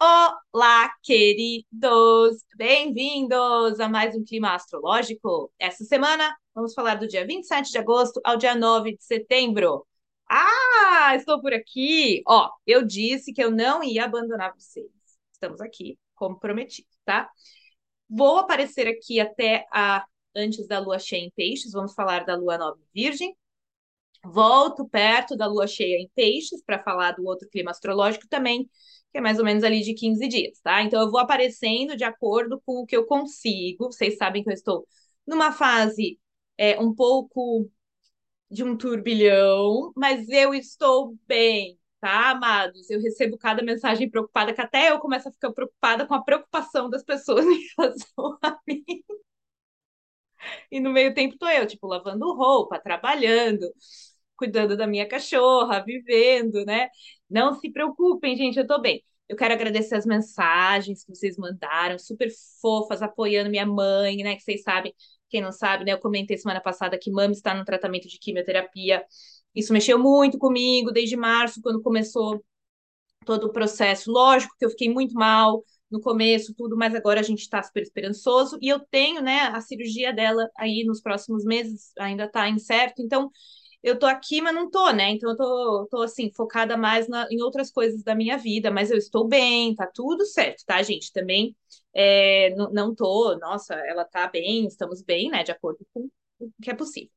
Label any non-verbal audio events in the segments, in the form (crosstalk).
Olá, queridos! Bem-vindos a mais um Clima Astrológico. Essa semana vamos falar do dia 27 de agosto ao dia 9 de setembro. Ah, estou por aqui! Ó, eu disse que eu não ia abandonar vocês. Estamos aqui, como prometido, tá? Vou aparecer aqui até a antes da lua cheia em peixes, vamos falar da lua nova virgem. Volto perto da lua cheia em peixes para falar do outro clima astrológico também, que é mais ou menos ali de 15 dias, tá? Então eu vou aparecendo de acordo com o que eu consigo. Vocês sabem que eu estou numa fase é, um pouco de um turbilhão, mas eu estou bem, tá, amados? Eu recebo cada mensagem preocupada, que até eu começo a ficar preocupada com a preocupação das pessoas (laughs) em relação a mim. E no meio tempo tô eu, tipo, lavando roupa, trabalhando, cuidando da minha cachorra, vivendo, né? Não se preocupem, gente, eu tô bem. Eu quero agradecer as mensagens que vocês mandaram, super fofas, apoiando minha mãe, né? Que vocês sabem, quem não sabe, né? Eu comentei semana passada que mãe está no tratamento de quimioterapia. Isso mexeu muito comigo desde março, quando começou todo o processo. Lógico que eu fiquei muito mal, no começo, tudo, mas agora a gente está super esperançoso. E eu tenho, né, a cirurgia dela aí nos próximos meses, ainda está incerto. Então, eu tô aqui, mas não tô, né? Então, eu tô, tô assim, focada mais na, em outras coisas da minha vida, mas eu estou bem, tá tudo certo, tá, gente? Também é, não, não tô, nossa, ela tá bem, estamos bem, né, de acordo com o que é possível.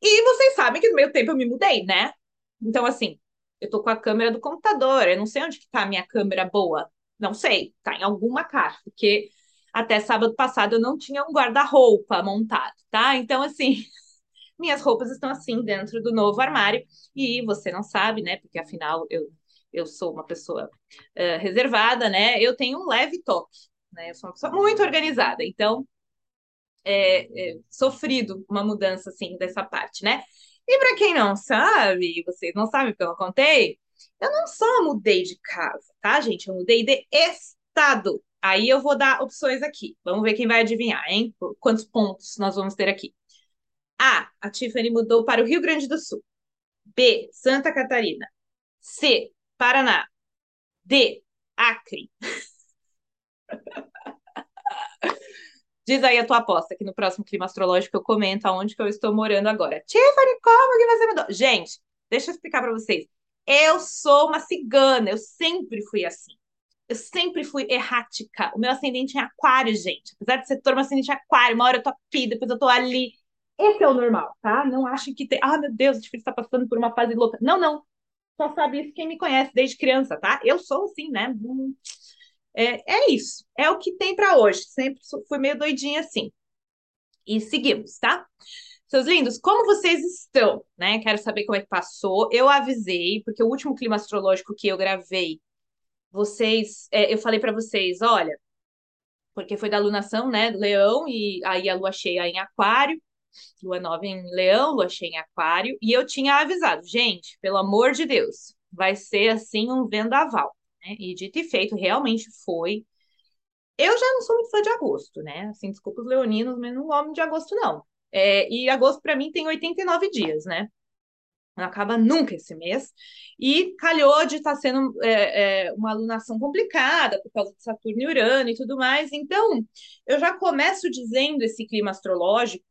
E vocês sabem que no meio tempo eu me mudei, né? Então, assim, eu tô com a câmera do computador, eu não sei onde que tá a minha câmera boa, não sei, tá em alguma caixa, porque até sábado passado eu não tinha um guarda-roupa montado, tá? Então, assim, (laughs) minhas roupas estão assim dentro do novo armário e você não sabe, né? Porque afinal eu, eu sou uma pessoa uh, reservada, né? Eu tenho um leve toque, né? Eu sou uma pessoa muito organizada, então é, é sofrido uma mudança assim dessa parte, né? E para quem não sabe, vocês não sabem porque eu não contei, eu não só mudei de casa, tá, gente? Eu mudei de estado. Aí eu vou dar opções aqui. Vamos ver quem vai adivinhar, hein? Quantos pontos nós vamos ter aqui? A. A Tiffany mudou para o Rio Grande do Sul. B. Santa Catarina. C. Paraná. D. Acre. (laughs) Diz aí a tua aposta, que no próximo clima astrológico eu comento aonde que eu estou morando agora. Tiffany, como que você mudou? Gente, deixa eu explicar para vocês. Eu sou uma cigana, eu sempre fui assim. Eu sempre fui errática. O meu ascendente é aquário, gente. Apesar de ser todo meu ascendente é aquário, uma hora eu tô aqui, depois eu tô ali. Esse é o normal, tá? Não acho que tem. Ah, meu Deus, o difícil está passando por uma fase louca. Não, não. Só sabe isso quem me conhece desde criança, tá? Eu sou assim, né? É, é isso. É o que tem para hoje. Sempre fui meio doidinha assim. E seguimos, tá? Seus lindos, como vocês estão? Né? Quero saber como é que passou. Eu avisei, porque o último clima astrológico que eu gravei, vocês, é, eu falei para vocês, olha, porque foi da lunação, né, Leão e aí a lua cheia em Aquário, lua nova em Leão, lua cheia em Aquário, e eu tinha avisado, gente, pelo amor de Deus, vai ser assim um vendaval, né? E dito e feito, realmente foi. Eu já não sou muito fã de agosto, né? Assim, desculpa os leoninos, mas não gosto de agosto, não. É, e agosto, para mim, tem 89 dias, né? Não acaba nunca esse mês. E calhou de estar tá sendo é, é, uma alunação complicada por causa de Saturno e Urano e tudo mais. Então, eu já começo dizendo esse clima astrológico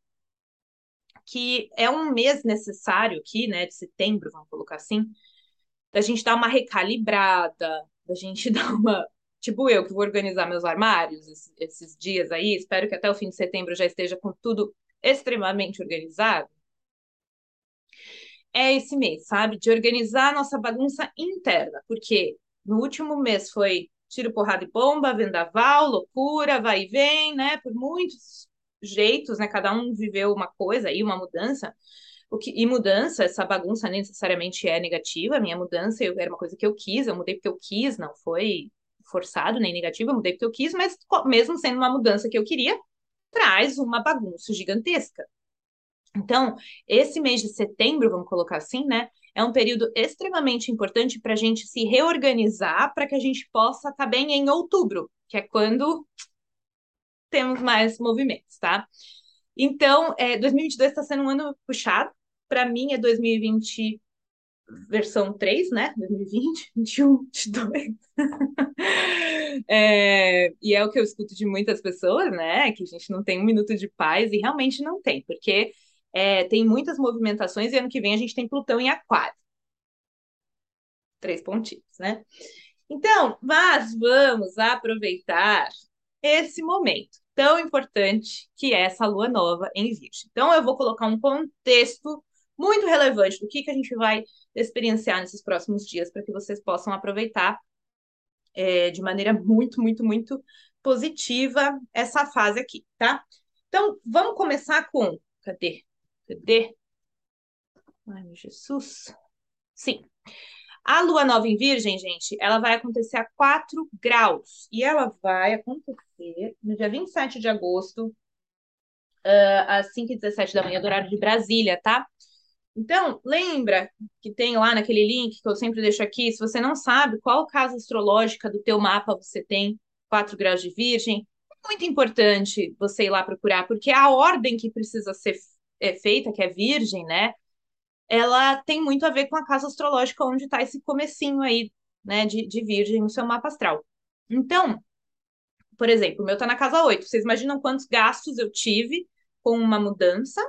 que é um mês necessário aqui, né, de setembro, vamos colocar assim, da gente dar uma recalibrada, da gente (laughs) dar uma. Tipo eu, que vou organizar meus armários esses, dias aí, espero que até o fim de setembro já esteja com tudo extremamente organizado, é esse mês, sabe? De organizar a nossa bagunça interna, porque no último mês foi tiro, porrada e bomba, vendaval, loucura, vai e vem, né? Por muitos jeitos, né? Cada um viveu uma coisa aí, uma mudança. O que, e mudança, essa bagunça necessariamente é negativa. A minha mudança eu, era uma coisa que eu quis, eu mudei porque eu quis, não foi forçado nem negativo, eu mudei porque eu quis, mas mesmo sendo uma mudança que eu queria, traz uma bagunça gigantesca. Então, esse mês de setembro, vamos colocar assim, né? É um período extremamente importante para a gente se reorganizar para que a gente possa estar tá bem em outubro, que é quando temos mais movimentos, tá? Então, é, 2022 está sendo um ano puxado. Para mim, é 2020 versão 3, né? 2020, 21, 22. é, e é o que eu escuto de muitas pessoas, né? Que a gente não tem um minuto de paz, e realmente não tem, porque é, tem muitas movimentações e ano que vem a gente tem Plutão em Aquário. Três pontinhos, né? Então, mas vamos aproveitar esse momento tão importante que é essa lua nova em Virgem. Então, eu vou colocar um contexto muito relevante do que, que a gente vai experienciar nesses próximos dias para que vocês possam aproveitar é, de maneira muito, muito, muito positiva essa fase aqui, tá? Então, vamos começar com. Cadê? Cadê? Ai, meu Jesus. Sim. A lua nova em Virgem, gente, ela vai acontecer a 4 graus. E ela vai acontecer no dia 27 de agosto, uh, às 5h17 da manhã, do horário de Brasília, tá? Então, lembra que tem lá naquele link que eu sempre deixo aqui, se você não sabe qual casa astrológica do teu mapa você tem 4 graus de Virgem, é muito importante você ir lá procurar, porque a ordem que precisa ser é, feita, que é Virgem, né? Ela tem muito a ver com a casa astrológica onde está esse comecinho aí, né, de, de Virgem no seu mapa astral. Então, por exemplo, o meu está na casa 8. Vocês imaginam quantos gastos eu tive com uma mudança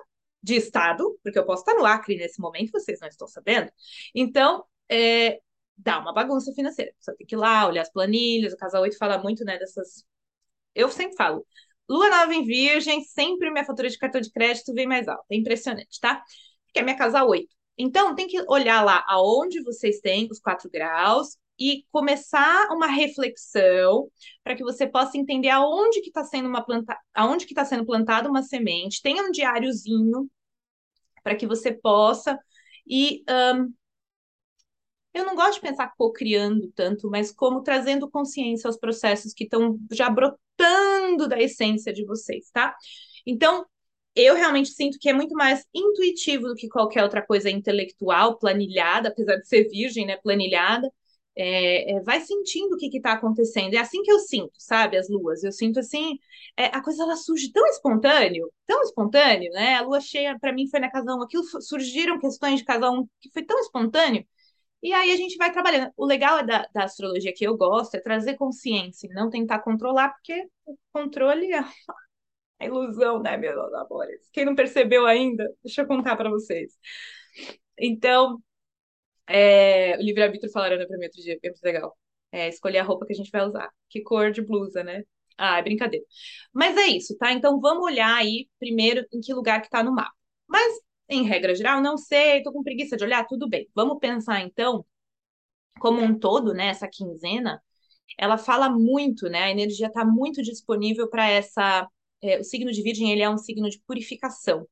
de estado, porque eu posso estar no Acre nesse momento, vocês não estão sabendo. Então, é, dá uma bagunça financeira. Você tem que ir lá, olhar as planilhas, o Casa 8 fala muito, né, dessas... Eu sempre falo, Lua nova em Virgem, sempre minha fatura de cartão de crédito vem mais alta. É impressionante, tá? Porque é minha casa 8. Então, tem que olhar lá aonde vocês têm os 4 graus e começar uma reflexão para que você possa entender aonde que está sendo uma planta, aonde que está sendo plantada uma semente, tenha um diáriozinho para que você possa e um, eu não gosto de pensar co-criando tanto, mas como trazendo consciência aos processos que estão já brotando da essência de vocês, tá? Então, eu realmente sinto que é muito mais intuitivo do que qualquer outra coisa intelectual, planilhada, apesar de ser virgem, né? Planilhada é, é, vai sentindo o que está acontecendo. É assim que eu sinto, sabe, as luas. Eu sinto assim, é, a coisa ela surge tão espontâneo, tão espontâneo, né? A lua cheia, para mim, foi na casa 1. Aquilo surgiram questões de casa 1 que foi tão espontâneo. E aí a gente vai trabalhando. O legal é da, da astrologia que eu gosto é trazer consciência, não tentar controlar, porque o controle é a ilusão, né, meus amores? Quem não percebeu ainda, deixa eu contar para vocês. Então, é, o livre-arbítrio falaram para mim outro dia, é muito legal. É, escolher a roupa que a gente vai usar. Que cor de blusa, né? Ah, é brincadeira. Mas é isso, tá? Então vamos olhar aí primeiro em que lugar que tá no mapa. Mas, em regra geral, não sei, tô com preguiça de olhar, tudo bem. Vamos pensar então, como um todo, né? Essa quinzena, ela fala muito, né? A energia está muito disponível para essa. É, o signo de Virgem ele é um signo de purificação.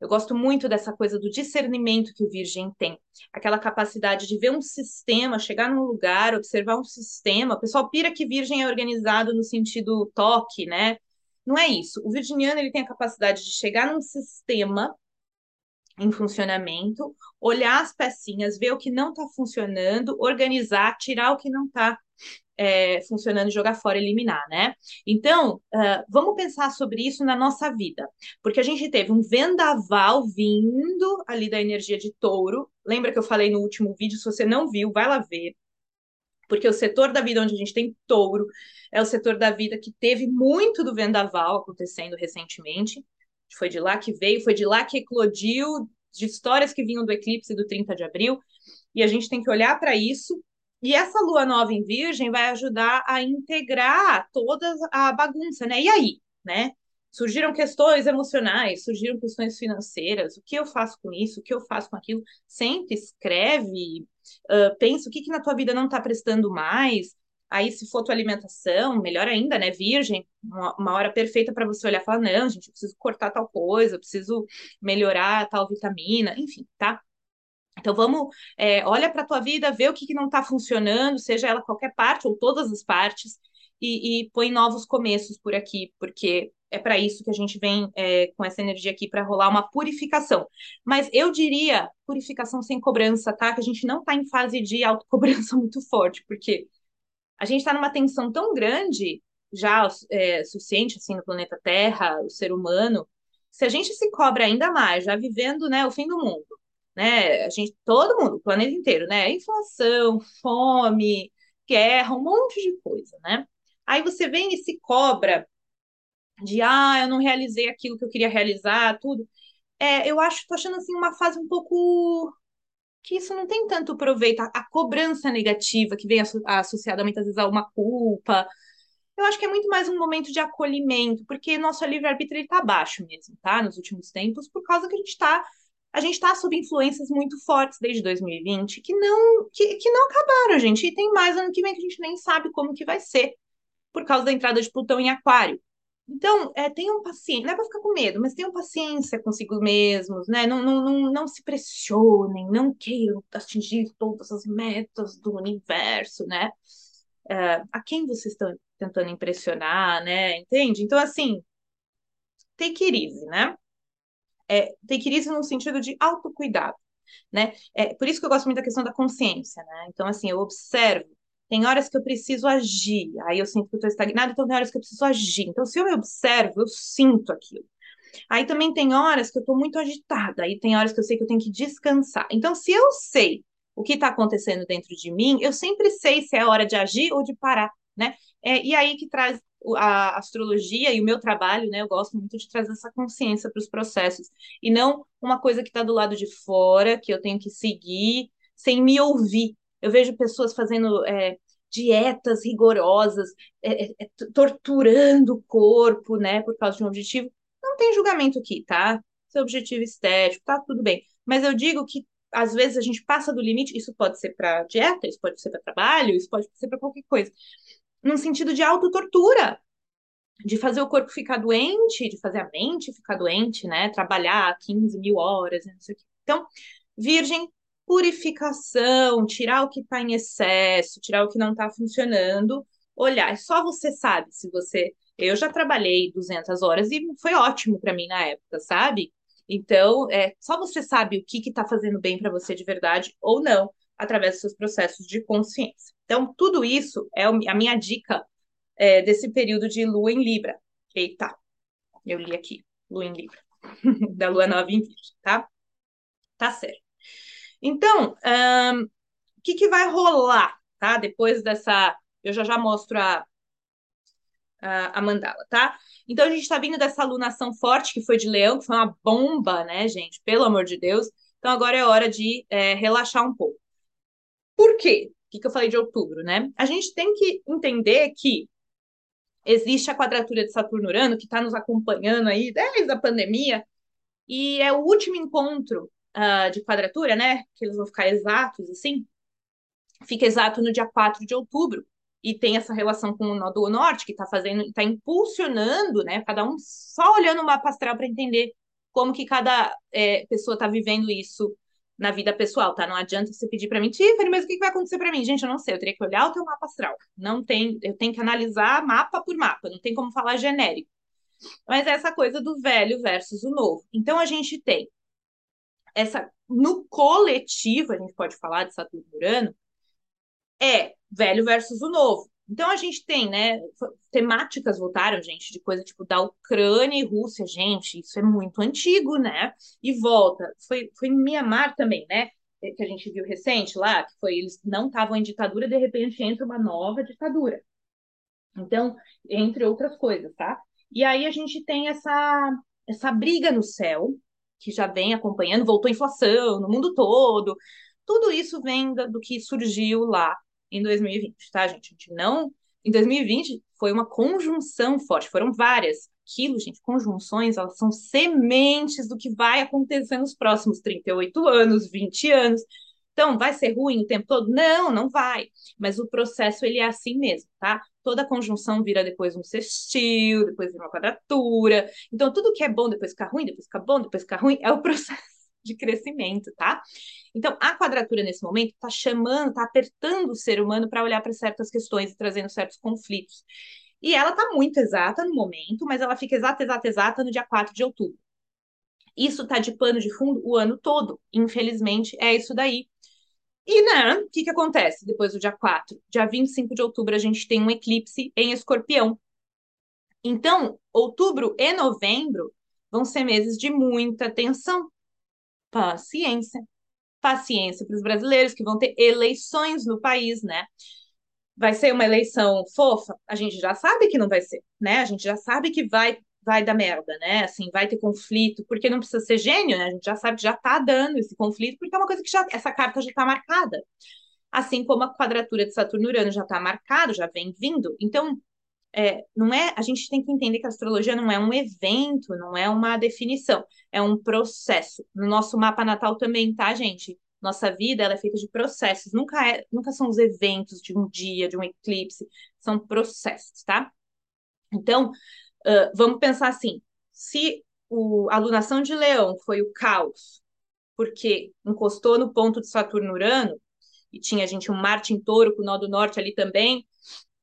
Eu gosto muito dessa coisa do discernimento que o Virgem tem, aquela capacidade de ver um sistema, chegar num lugar, observar um sistema. O pessoal pira que Virgem é organizado no sentido toque, né? Não é isso. O virginiano ele tem a capacidade de chegar num sistema em funcionamento, olhar as pecinhas, ver o que não está funcionando, organizar, tirar o que não está é, funcionando, jogar fora, eliminar, né? Então, uh, vamos pensar sobre isso na nossa vida, porque a gente teve um vendaval vindo ali da energia de touro. Lembra que eu falei no último vídeo? Se você não viu, vai lá ver. Porque o setor da vida onde a gente tem touro é o setor da vida que teve muito do vendaval acontecendo recentemente. Foi de lá que veio, foi de lá que eclodiu de histórias que vinham do eclipse do 30 de abril. E a gente tem que olhar para isso e essa lua nova em Virgem vai ajudar a integrar toda a bagunça, né? E aí, né? Surgiram questões emocionais, surgiram questões financeiras. O que eu faço com isso? O que eu faço com aquilo? Senta, escreve, uh, pensa o que, que na tua vida não está prestando mais. Aí, se for tua alimentação, melhor ainda, né? Virgem, uma, uma hora perfeita para você olhar e falar: não, gente, eu preciso cortar tal coisa, eu preciso melhorar tal vitamina, enfim, tá? Então vamos, é, olha para a tua vida, vê o que, que não está funcionando, seja ela qualquer parte ou todas as partes, e, e põe novos começos por aqui, porque é para isso que a gente vem é, com essa energia aqui para rolar uma purificação. Mas eu diria purificação sem cobrança, tá? Que a gente não está em fase de autocobrança (laughs) muito forte, porque a gente está numa tensão tão grande, já é, suficiente assim no planeta Terra, o ser humano. Se a gente se cobra ainda mais, já vivendo né, o fim do mundo, né? A gente, todo mundo, o planeta inteiro, né? Inflação, fome, guerra, um monte de coisa, né? Aí você vem e se cobra de, ah, eu não realizei aquilo que eu queria realizar, tudo. É, eu acho, tô achando assim uma fase um pouco que isso não tem tanto proveito, a, a cobrança negativa que vem associada muitas vezes a uma culpa. Eu acho que é muito mais um momento de acolhimento, porque nosso livre-arbítrio está baixo mesmo, tá? Nos últimos tempos, por causa que a gente está a gente está sob influências muito fortes desde 2020 que não que, que não acabaram, gente. E tem mais ano que vem que a gente nem sabe como que vai ser, por causa da entrada de Plutão em Aquário. Então, é, tenham paciência, não é para ficar com medo, mas tenham paciência consigo mesmos, né? Não, não, não, não se pressionem, não queiram atingir todas as metas do universo, né? É, a quem vocês estão tentando impressionar, né? Entende? Então, assim, take it easy, né? É, easy no sentido de autocuidado, né? É, por isso que eu gosto muito da questão da consciência, né? Então, assim, eu observo tem horas que eu preciso agir, aí eu sinto que eu estou estagnada, então tem horas que eu preciso agir. Então, se eu me observo, eu sinto aquilo. Aí também tem horas que eu estou muito agitada, aí tem horas que eu sei que eu tenho que descansar. Então, se eu sei o que está acontecendo dentro de mim, eu sempre sei se é hora de agir ou de parar, né? É, e aí que traz a astrologia e o meu trabalho, né? Eu gosto muito de trazer essa consciência para os processos e não uma coisa que está do lado de fora que eu tenho que seguir sem me ouvir, eu vejo pessoas fazendo é, dietas rigorosas, é, é, é torturando o corpo, né, por causa de um objetivo. Não tem julgamento aqui, tá? Seu objetivo estético, tá tudo bem. Mas eu digo que às vezes a gente passa do limite, isso pode ser para dieta, isso pode ser para trabalho, isso pode ser para qualquer coisa. Num sentido de autotortura, de fazer o corpo ficar doente, de fazer a mente ficar doente, né? Trabalhar 15 mil horas, não sei o quê. Então, Virgem, purificação, tirar o que está em excesso, tirar o que não está funcionando, olhar. Só você sabe se você. Eu já trabalhei 200 horas e foi ótimo para mim na época, sabe? Então, é, só você sabe o que está fazendo bem para você de verdade ou não, através dos seus processos de consciência. Então, tudo isso é a minha dica é, desse período de lua em Libra. Eita, eu li aqui, lua em Libra, (laughs) da lua nova em Virgem, tá? Tá certo. Então, um, o que, que vai rolar, tá? Depois dessa. Eu já já mostro a, a, mandala, tá? Então, a gente está vindo dessa alunação forte que foi de leão, que foi uma bomba, né, gente? Pelo amor de Deus. Então, agora é hora de é, relaxar um pouco. Por quê? O que, eu falei de outubro, né? A gente tem que entender que existe a quadratura de Saturno-Urano, que está nos acompanhando aí desde a pandemia, e é o último encontro uh, de quadratura, né? Que eles vão ficar exatos assim. Fica exato no dia 4 de outubro. E tem essa relação com o nó do norte, que está fazendo, está impulsionando, né? Cada um só olhando o mapa astral para entender como que cada é, pessoa está vivendo isso na vida pessoal, tá? Não adianta você pedir para mim, Tiffany, mas o que vai acontecer para mim? Gente, eu não sei, eu teria que olhar o teu mapa astral. Não tem, eu tenho que analisar mapa por mapa, não tem como falar genérico. Mas é essa coisa do velho versus o novo. Então a gente tem essa no coletivo, a gente pode falar de Saturno Urano, é velho versus o novo. Então a gente tem, né, temáticas voltaram, gente, de coisa tipo da Ucrânia e Rússia, gente, isso é muito antigo, né? E volta. Foi foi em Mianmar também, né? Que a gente viu recente lá, que foi eles não estavam em ditadura, de repente entra uma nova ditadura. Então, entre outras coisas, tá? E aí a gente tem essa essa briga no céu, que já vem acompanhando, voltou a inflação no mundo todo. Tudo isso vem do, do que surgiu lá em 2020, tá, gente? A gente não. Em 2020 foi uma conjunção forte, foram várias. Aquilo, gente, conjunções, elas são sementes do que vai acontecer nos próximos 38 anos, 20 anos. Então, vai ser ruim o tempo todo? Não, não vai. Mas o processo, ele é assim mesmo, tá? Toda conjunção vira depois um sextil, depois vira uma quadratura. Então, tudo que é bom depois fica ruim, depois fica bom, depois fica ruim, é o (laughs) processo de crescimento, tá? Então, a quadratura nesse momento está chamando, está apertando o ser humano para olhar para certas questões e trazendo certos conflitos. E ela está muito exata no momento, mas ela fica exata, exata, exata no dia 4 de outubro. Isso está de pano de fundo o ano todo. Infelizmente, é isso daí. E, né, o que, que acontece depois do dia 4? Dia 25 de outubro, a gente tem um eclipse em escorpião. Então, outubro e novembro vão ser meses de muita tensão. Paciência. paciência para os brasileiros que vão ter eleições no país, né? Vai ser uma eleição fofa? A gente já sabe que não vai ser, né? A gente já sabe que vai vai dar merda, né? Assim, vai ter conflito, porque não precisa ser gênio, né? A gente já sabe que já tá dando esse conflito, porque é uma coisa que já essa carta já tá marcada. Assim como a quadratura de Saturno Urano já tá marcado, já vem vindo. Então, é, não é, a gente tem que entender que a astrologia não é um evento, não é uma definição, é um processo. No nosso mapa natal também, tá, gente? Nossa vida ela é feita de processos, nunca é, nunca são os eventos de um dia, de um eclipse, são processos, tá? Então, uh, vamos pensar assim: se o, a alunação de Leão foi o caos, porque encostou no ponto de Saturno-Urano, e tinha a gente um Marte em touro com o nó do norte ali também,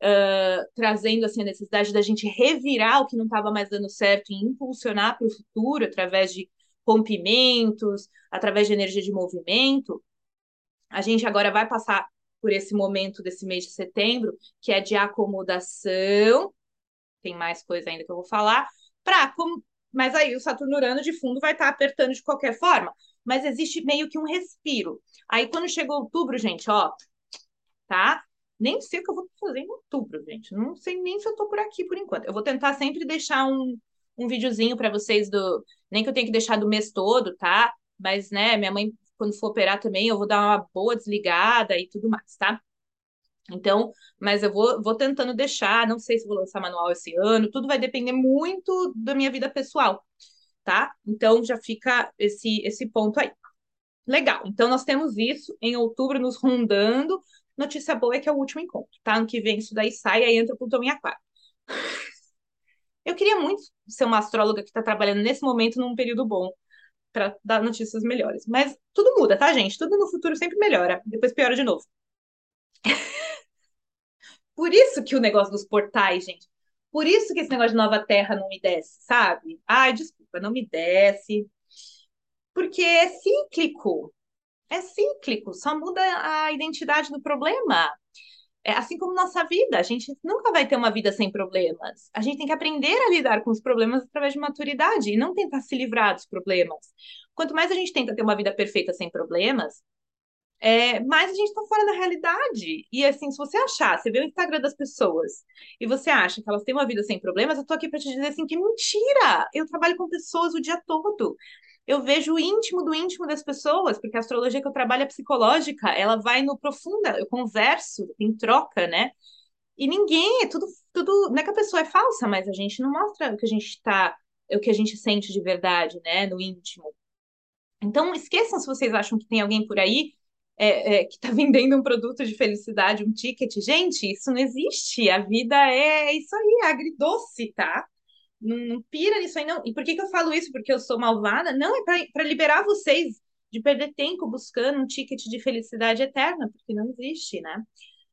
uh, trazendo assim, a necessidade da gente revirar o que não estava mais dando certo e impulsionar para o futuro através de rompimentos, através de energia de movimento. A gente agora vai passar por esse momento desse mês de setembro, que é de acomodação, tem mais coisa ainda que eu vou falar, para mas aí o Saturno Urano de fundo vai estar tá apertando de qualquer forma, mas existe meio que um respiro. Aí quando chegou outubro, gente, ó, tá? Nem sei o que eu vou fazer em outubro, gente. Não sei nem se eu tô por aqui por enquanto. Eu vou tentar sempre deixar um, um videozinho para vocês do. Nem que eu tenha que deixar do mês todo, tá? Mas, né, minha mãe, quando for operar também, eu vou dar uma boa desligada e tudo mais, tá? Então, mas eu vou, vou tentando deixar, não sei se vou lançar manual esse ano, tudo vai depender muito da minha vida pessoal, tá? Então já fica esse, esse ponto aí. Legal, então nós temos isso em outubro nos rondando, Notícia boa é que é o último encontro, tá? Ano que vem isso daí sai, aí entra o Plutão em Aquário. (laughs) Eu queria muito ser uma astróloga que está trabalhando nesse momento num período bom para dar notícias melhores. Mas tudo muda, tá, gente? Tudo no futuro sempre melhora, depois piora de novo. (laughs) Por isso que o negócio dos portais, gente. Por isso que esse negócio de nova terra não me desce, sabe? Ai, desculpa, não me desce. Porque é cíclico é cíclico, só muda a identidade do problema. É assim como nossa vida, a gente nunca vai ter uma vida sem problemas. A gente tem que aprender a lidar com os problemas através de maturidade e não tentar se livrar dos problemas. Quanto mais a gente tenta ter uma vida perfeita sem problemas, é, mais a gente está fora da realidade. E assim, se você achar, você vê o Instagram das pessoas e você acha que elas têm uma vida sem problemas, eu tô aqui para te dizer assim que mentira! Eu trabalho com pessoas o dia todo eu vejo o íntimo do íntimo das pessoas, porque a astrologia que eu trabalho é psicológica, ela vai no profunda, eu converso, em troca, né? E ninguém, é tudo, tudo, não é que a pessoa é falsa, mas a gente não mostra o que a gente está, o que a gente sente de verdade, né, no íntimo. Então, esqueçam se vocês acham que tem alguém por aí é, é, que está (laughs) vendendo um produto de felicidade, um ticket. Gente, isso não existe. A vida é, é isso aí, é agridoce, tá? Não, não pira nisso aí, não. E por que, que eu falo isso? Porque eu sou malvada? Não, é para liberar vocês de perder tempo buscando um ticket de felicidade eterna, porque não existe, né?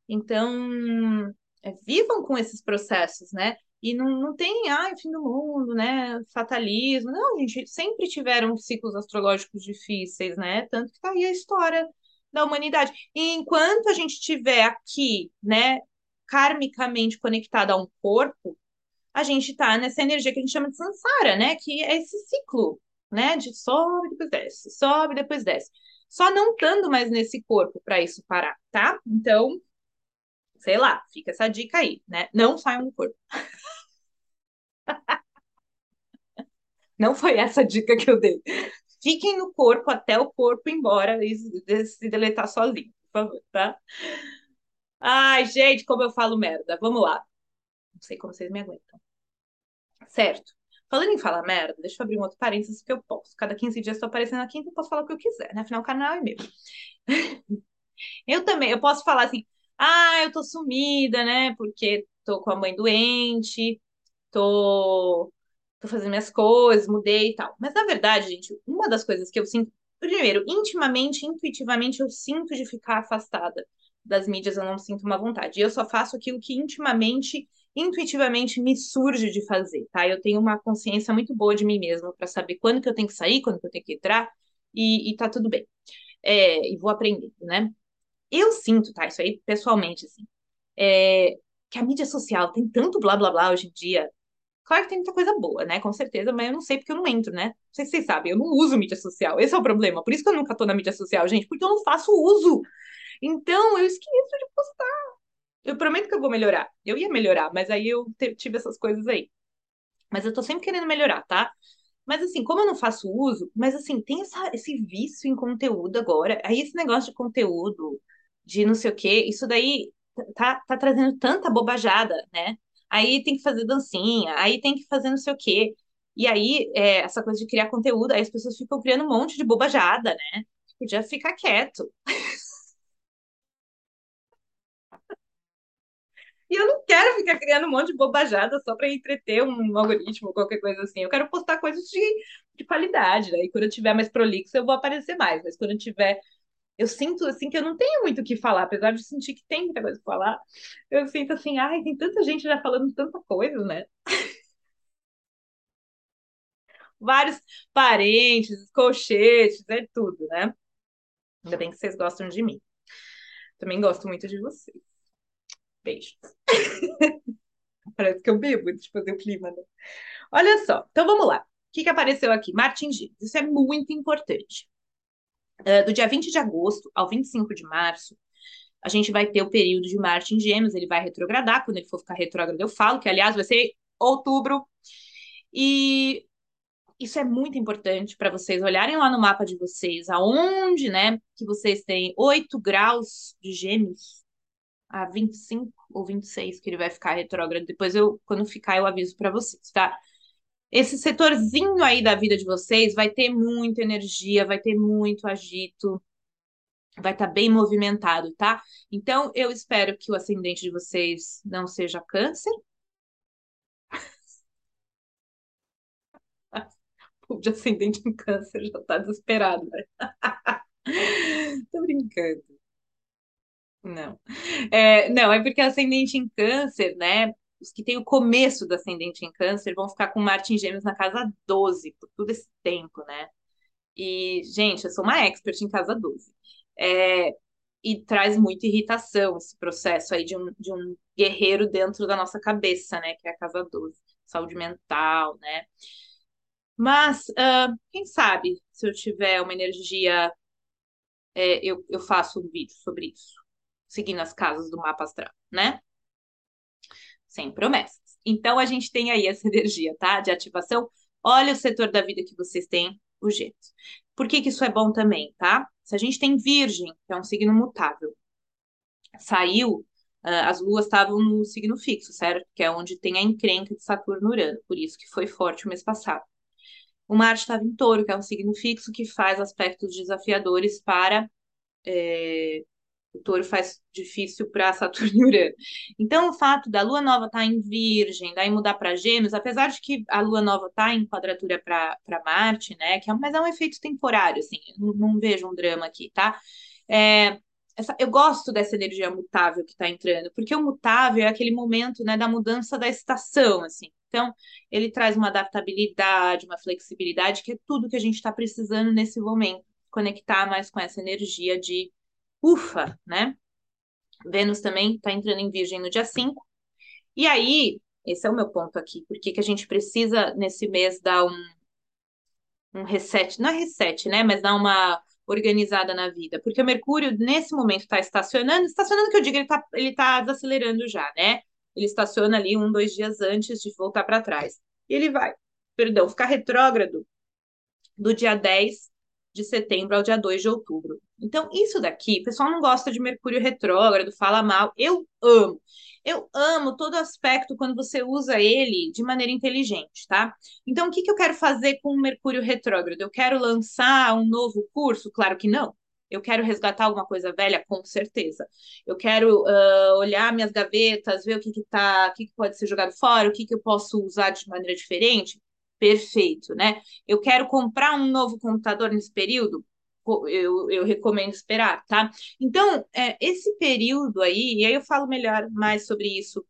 Então, é, vivam com esses processos, né? E não, não tem, ai, fim do mundo, né? Fatalismo. Não, gente, sempre tiveram ciclos astrológicos difíceis, né? Tanto que tá aí a história da humanidade. E enquanto a gente estiver aqui, né, karmicamente conectado a um corpo, a gente está nessa energia que a gente chama de samsara, né? Que é esse ciclo, né? De sobe, depois desce, sobe, depois desce. Só não estando mais nesse corpo para isso parar, tá? Então, sei lá, fica essa dica aí, né? Não saiam do corpo. (laughs) Não foi essa dica que eu dei. Fiquem no corpo até o corpo ir embora e se deletar sozinho, por favor, tá? Ai, gente, como eu falo merda. Vamos lá. Não sei como vocês me aguentam. Certo. Falando em falar merda, deixa eu abrir um outro parênteses que eu posso. Cada 15 dias estou aparecendo aqui, então eu posso falar o que eu quiser, né? Afinal, o canal é meu. (laughs) eu também, eu posso falar assim, ah, eu tô sumida, né? Porque tô com a mãe doente, tô, tô fazendo minhas coisas, mudei e tal. Mas na verdade, gente, uma das coisas que eu sinto, primeiro, intimamente, intuitivamente, eu sinto de ficar afastada das mídias, eu não sinto uma vontade. Eu só faço aquilo que intimamente intuitivamente me surge de fazer, tá? Eu tenho uma consciência muito boa de mim mesma para saber quando que eu tenho que sair, quando que eu tenho que entrar e, e tá tudo bem. É, e vou aprendendo, né? Eu sinto, tá? Isso aí pessoalmente, assim, é, que a mídia social tem tanto blá blá blá hoje em dia. Claro que tem muita coisa boa, né? Com certeza, mas eu não sei porque eu não entro, né? Não sei se vocês sabem, eu não uso mídia social. Esse é o problema. Por isso que eu nunca tô na mídia social, gente, porque eu não faço uso. Então, eu esqueço de postar. Eu prometo que eu vou melhorar. Eu ia melhorar, mas aí eu tive essas coisas aí. Mas eu tô sempre querendo melhorar, tá? Mas assim, como eu não faço uso, mas assim, tem essa, esse vício em conteúdo agora. Aí esse negócio de conteúdo, de não sei o quê, isso daí tá, tá trazendo tanta bobajada, né? Aí tem que fazer dancinha, aí tem que fazer não sei o quê. E aí, é, essa coisa de criar conteúdo, aí as pessoas ficam criando um monte de bobajada, né? Podia ficar quieto. (laughs) E eu não quero ficar criando um monte de bobajada só para entreter um algoritmo, qualquer coisa assim. Eu quero postar coisas de, de qualidade, né? E quando eu tiver mais prolixo, eu vou aparecer mais. Mas quando eu tiver. Eu sinto, assim, que eu não tenho muito o que falar, apesar de sentir que tem muita coisa para falar. Eu sinto assim, ai, tem tanta gente já falando tanta coisa, né? (laughs) Vários parentes, colchetes, é tudo, né? Ainda bem que vocês gostam de mim. Também gosto muito de vocês. Beijos. (laughs) Parece que eu bebo de fazer o clima, né? Olha só, então vamos lá. O que, que apareceu aqui? Martin Gêmeos. Isso é muito importante. Uh, do dia 20 de agosto ao 25 de março, a gente vai ter o período de Marte em Gêmeos, ele vai retrogradar, quando ele for ficar retrógrado eu falo, que aliás vai ser outubro. E isso é muito importante para vocês olharem lá no mapa de vocês, aonde, né, que vocês têm 8 graus de Gêmeos, a 25 ou 26 que ele vai ficar retrógrado. Depois eu, quando ficar, eu aviso para vocês, tá? Esse setorzinho aí da vida de vocês vai ter muita energia, vai ter muito agito, vai estar tá bem movimentado, tá? Então eu espero que o ascendente de vocês não seja câncer. (laughs) De ascendente em câncer já tá desesperado, né? (laughs) Tô brincando. Não. É, não, é porque ascendente em câncer, né? Os que têm o começo do ascendente em câncer vão ficar com Marte em Gêmeos na casa 12 por todo esse tempo, né? E, gente, eu sou uma expert em casa 12. É, e traz muita irritação esse processo aí de um, de um guerreiro dentro da nossa cabeça, né? Que é a casa 12. Saúde mental, né? Mas, uh, quem sabe, se eu tiver uma energia, é, eu, eu faço um vídeo sobre isso seguindo as casas do mapa astral, né? Sem promessas. Então a gente tem aí essa (laughs) energia, tá? De ativação. Olha o setor da vida que vocês têm, o Gêmeos. Por que, que isso é bom também, tá? Se a gente tem Virgem, que é um signo mutável, saiu, uh, as luas estavam no signo fixo, certo? Que é onde tem a encrenca de Saturno Urano, por isso que foi forte o mês passado. O Marte estava em touro, que é um signo fixo que faz aspectos desafiadores para é, o touro faz difícil para (laughs) Saturno e Urano. Então, o fato da lua nova estar tá em Virgem, daí mudar para Gêmeos, apesar de que a lua nova está em quadratura para Marte, né? Que é, mas é um efeito temporário, assim, não, não vejo um drama aqui, tá? É, essa, eu gosto dessa energia mutável que está entrando, porque o mutável é aquele momento, né, da mudança da estação, assim. Então, ele traz uma adaptabilidade, uma flexibilidade, que é tudo que a gente está precisando nesse momento. Conectar mais com essa energia de ufa, né? Vênus também está entrando em Virgem no dia 5. E aí, esse é o meu ponto aqui, porque que a gente precisa nesse mês dar um, um reset, não é reset, né? Mas dar uma organizada na vida, porque o Mercúrio nesse momento está estacionando, estacionando que eu digo, ele está ele tá desacelerando já, né? Ele estaciona ali um, dois dias antes de voltar para trás. E ele vai, perdão, ficar retrógrado do dia 10 de setembro ao dia 2 de outubro. Então, isso daqui, o pessoal não gosta de Mercúrio retrógrado, fala mal. Eu amo. Eu amo todo aspecto quando você usa ele de maneira inteligente, tá? Então, o que, que eu quero fazer com o Mercúrio retrógrado? Eu quero lançar um novo curso? Claro que não. Eu quero resgatar alguma coisa velha? Com certeza. Eu quero uh, olhar minhas gavetas, ver o que, que, tá, o que, que pode ser jogado fora, o que, que eu posso usar de maneira diferente? Perfeito, né? Eu quero comprar um novo computador nesse período? Eu, eu recomendo esperar, tá? Então, é, esse período aí, e aí eu falo melhor mais sobre isso,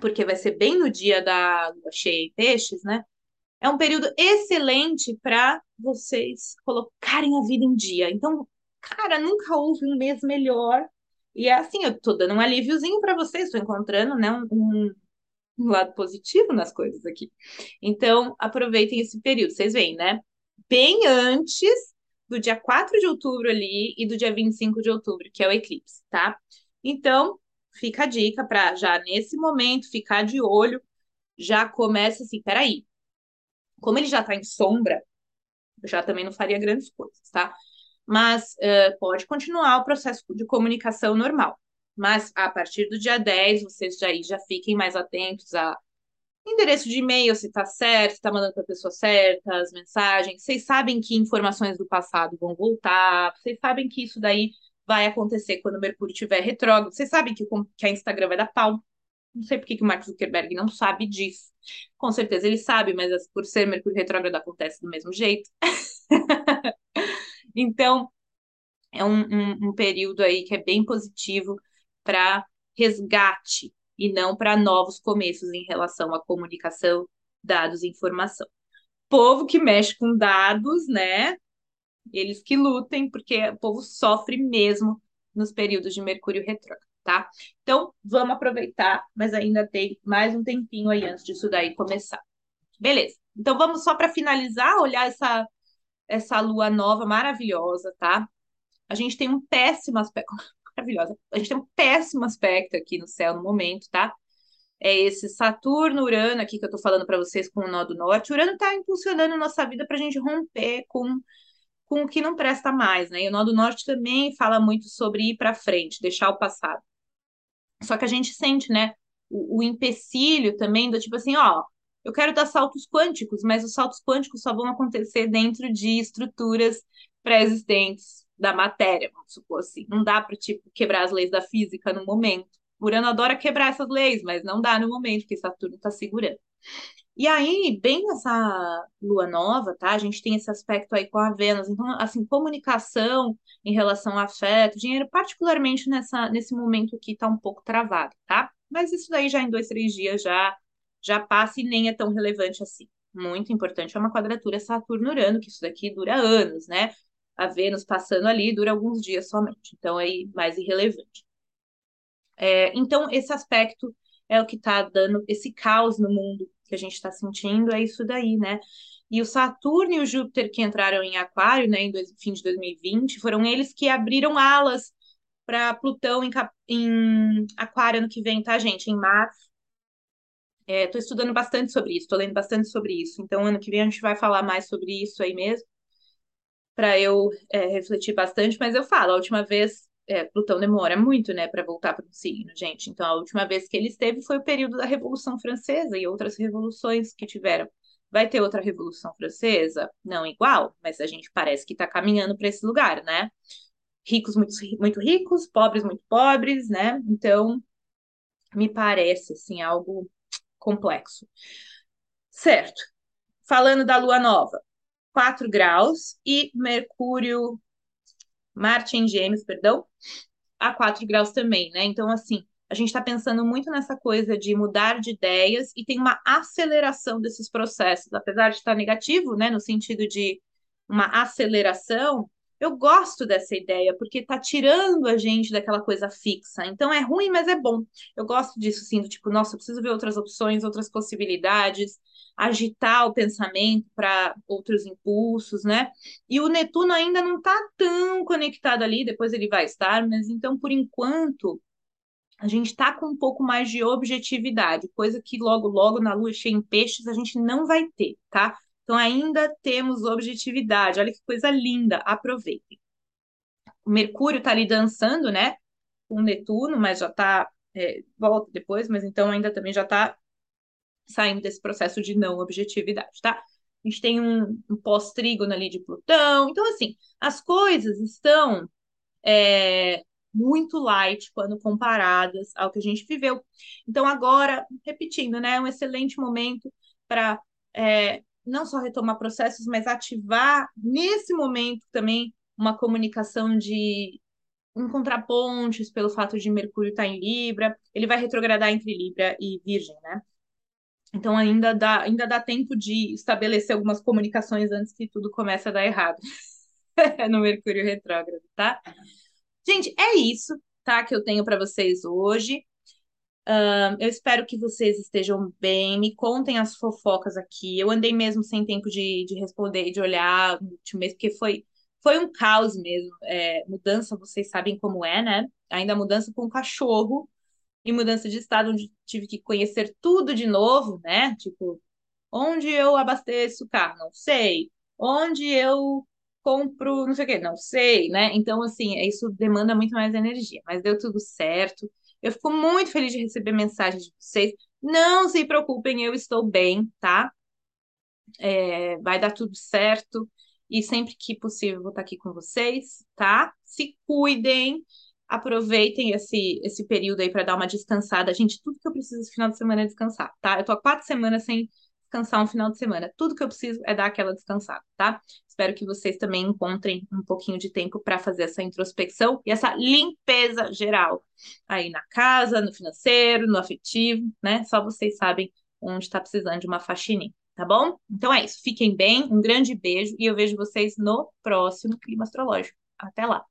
porque vai ser bem no dia da lua cheia em peixes, né? É um período excelente para vocês colocarem a vida em dia. Então, cara, nunca houve um mês melhor. E é assim, eu tô dando um alíviozinho para vocês, estou encontrando, né, um, um lado positivo nas coisas aqui. Então, aproveitem esse período. Vocês veem, né? Bem antes do dia 4 de outubro ali e do dia 25 de outubro, que é o eclipse, tá? Então, fica a dica para já nesse momento ficar de olho, já começa assim, peraí. Como ele já está em sombra, eu já também não faria grandes coisas, tá? Mas uh, pode continuar o processo de comunicação normal. Mas a partir do dia 10, vocês já, já fiquem mais atentos a endereço de e-mail, se está certo, se está mandando para pessoa certa, as mensagens. Vocês sabem que informações do passado vão voltar, vocês sabem que isso daí vai acontecer quando o Mercúrio estiver retrógrado. Vocês sabem que, que a Instagram vai dar pau. Não sei por que, que o Mark Zuckerberg não sabe disso. Com certeza ele sabe, mas por ser Mercúrio retrógrado acontece do mesmo jeito. (laughs) então, é um, um, um período aí que é bem positivo para resgate e não para novos começos em relação à comunicação, dados e informação. Povo que mexe com dados, né? Eles que lutem, porque o povo sofre mesmo nos períodos de Mercúrio retrógrado, tá? Então, vamos aproveitar, mas ainda tem mais um tempinho aí antes disso daí começar. Beleza. Então, vamos só para finalizar, olhar essa, essa lua nova maravilhosa, tá? A gente tem um péssimo aspecto maravilhosa. A gente tem um péssimo aspecto aqui no céu no momento, tá? É esse Saturno, Urano aqui que eu tô falando para vocês com o nó do norte. Urano tá impulsionando nossa vida para a gente romper com, com o que não presta mais, né? E o nó do norte também fala muito sobre ir para frente, deixar o passado. Só que a gente sente, né, o, o empecilho também do tipo assim, ó, eu quero dar saltos quânticos, mas os saltos quânticos só vão acontecer dentro de estruturas pré-existentes da matéria, vamos supor assim. Não dá para tipo quebrar as leis da física no momento. Urano adora quebrar essas leis, mas não dá no momento, porque Saturno está segurando. E aí, bem nessa lua nova, tá? A gente tem esse aspecto aí com a Vênus. Então, assim, comunicação em relação ao afeto, dinheiro, particularmente nessa, nesse momento aqui, tá um pouco travado, tá? Mas isso daí já em dois, três dias já, já passa e nem é tão relevante assim. Muito importante é uma quadratura Saturno-Urano, que isso daqui dura anos, né? A Vênus passando ali dura alguns dias somente, então aí mais irrelevante. É, então, esse aspecto é o que está dando esse caos no mundo que a gente está sentindo, é isso daí, né? E o Saturno e o Júpiter que entraram em Aquário, né, em dois, fim de 2020, foram eles que abriram alas para Plutão em, em, Aquário ano que vem, tá, gente? Em março. Estou é, estudando bastante sobre isso, estou lendo bastante sobre isso. Então, ano que vem a gente vai falar mais sobre isso aí mesmo para eu é, refletir bastante, mas eu falo, a última vez, é, Plutão demora muito, né, para voltar para o signo, gente. Então, a última vez que ele esteve foi o período da Revolução Francesa e outras revoluções que tiveram. Vai ter outra Revolução Francesa? Não igual, mas a gente parece que está caminhando para esse lugar, né? Ricos muito, muito ricos, pobres muito pobres, né? Então, me parece, assim, algo complexo. Certo. Falando da lua nova, 4 graus e Mercúrio, Marte em Gêmeos, perdão, a 4 graus também, né? Então, assim, a gente está pensando muito nessa coisa de mudar de ideias e tem uma aceleração desses processos, apesar de estar negativo, né, no sentido de uma aceleração, eu gosto dessa ideia, porque está tirando a gente daquela coisa fixa. Então é ruim, mas é bom. Eu gosto disso, sim, do tipo, nossa, eu preciso ver outras opções, outras possibilidades agitar o pensamento para outros impulsos, né? E o Netuno ainda não está tão conectado ali, depois ele vai estar, mas então, por enquanto, a gente está com um pouco mais de objetividade, coisa que logo, logo na lua cheia em peixes a gente não vai ter, tá? Então, ainda temos objetividade. Olha que coisa linda, aproveitem. O Mercúrio está ali dançando, né? Com Netuno, mas já está. É, volta depois, mas então ainda também já está saindo desse processo de não objetividade, tá? A gente tem um, um pós-trígono ali de Plutão. Então, assim, as coisas estão é, muito light quando comparadas ao que a gente viveu. Então, agora, repetindo, né, um excelente momento para é, não só retomar processos, mas ativar nesse momento também uma comunicação de encontrar pontes pelo fato de Mercúrio estar em Libra. Ele vai retrogradar entre Libra e Virgem, né? Então ainda dá, ainda dá tempo de estabelecer algumas comunicações antes que tudo comece a dar errado (laughs) no Mercúrio retrógrado, tá? Gente, é isso, tá? Que eu tenho para vocês hoje. Eu espero que vocês estejam bem, me contem as fofocas aqui. Eu andei mesmo sem tempo de, de responder, de olhar no último mês, porque foi, foi um caos mesmo. É, mudança, vocês sabem como é, né? Ainda mudança com um cachorro e mudança de estado, onde tive que conhecer tudo de novo, né? Tipo, onde eu abasteço o carro? Não sei. Onde eu compro, não sei o quê? Não sei, né? Então, assim, isso demanda muito mais energia, mas deu tudo certo. Eu fico muito feliz de receber mensagens de vocês. Não se preocupem, eu estou bem, tá? É, vai dar tudo certo. E sempre que possível, vou estar aqui com vocês, tá? Se cuidem, aproveitem esse, esse período aí para dar uma descansada. Gente, tudo que eu preciso esse final de semana é descansar, tá? Eu tô há quatro semanas sem descansar um final de semana. Tudo que eu preciso é dar aquela descansada, tá? Espero que vocês também encontrem um pouquinho de tempo para fazer essa introspecção e essa limpeza geral aí na casa, no financeiro, no afetivo, né? Só vocês sabem onde está precisando de uma faxininha, tá bom? Então é isso. Fiquem bem, um grande beijo e eu vejo vocês no próximo Clima Astrológico. Até lá!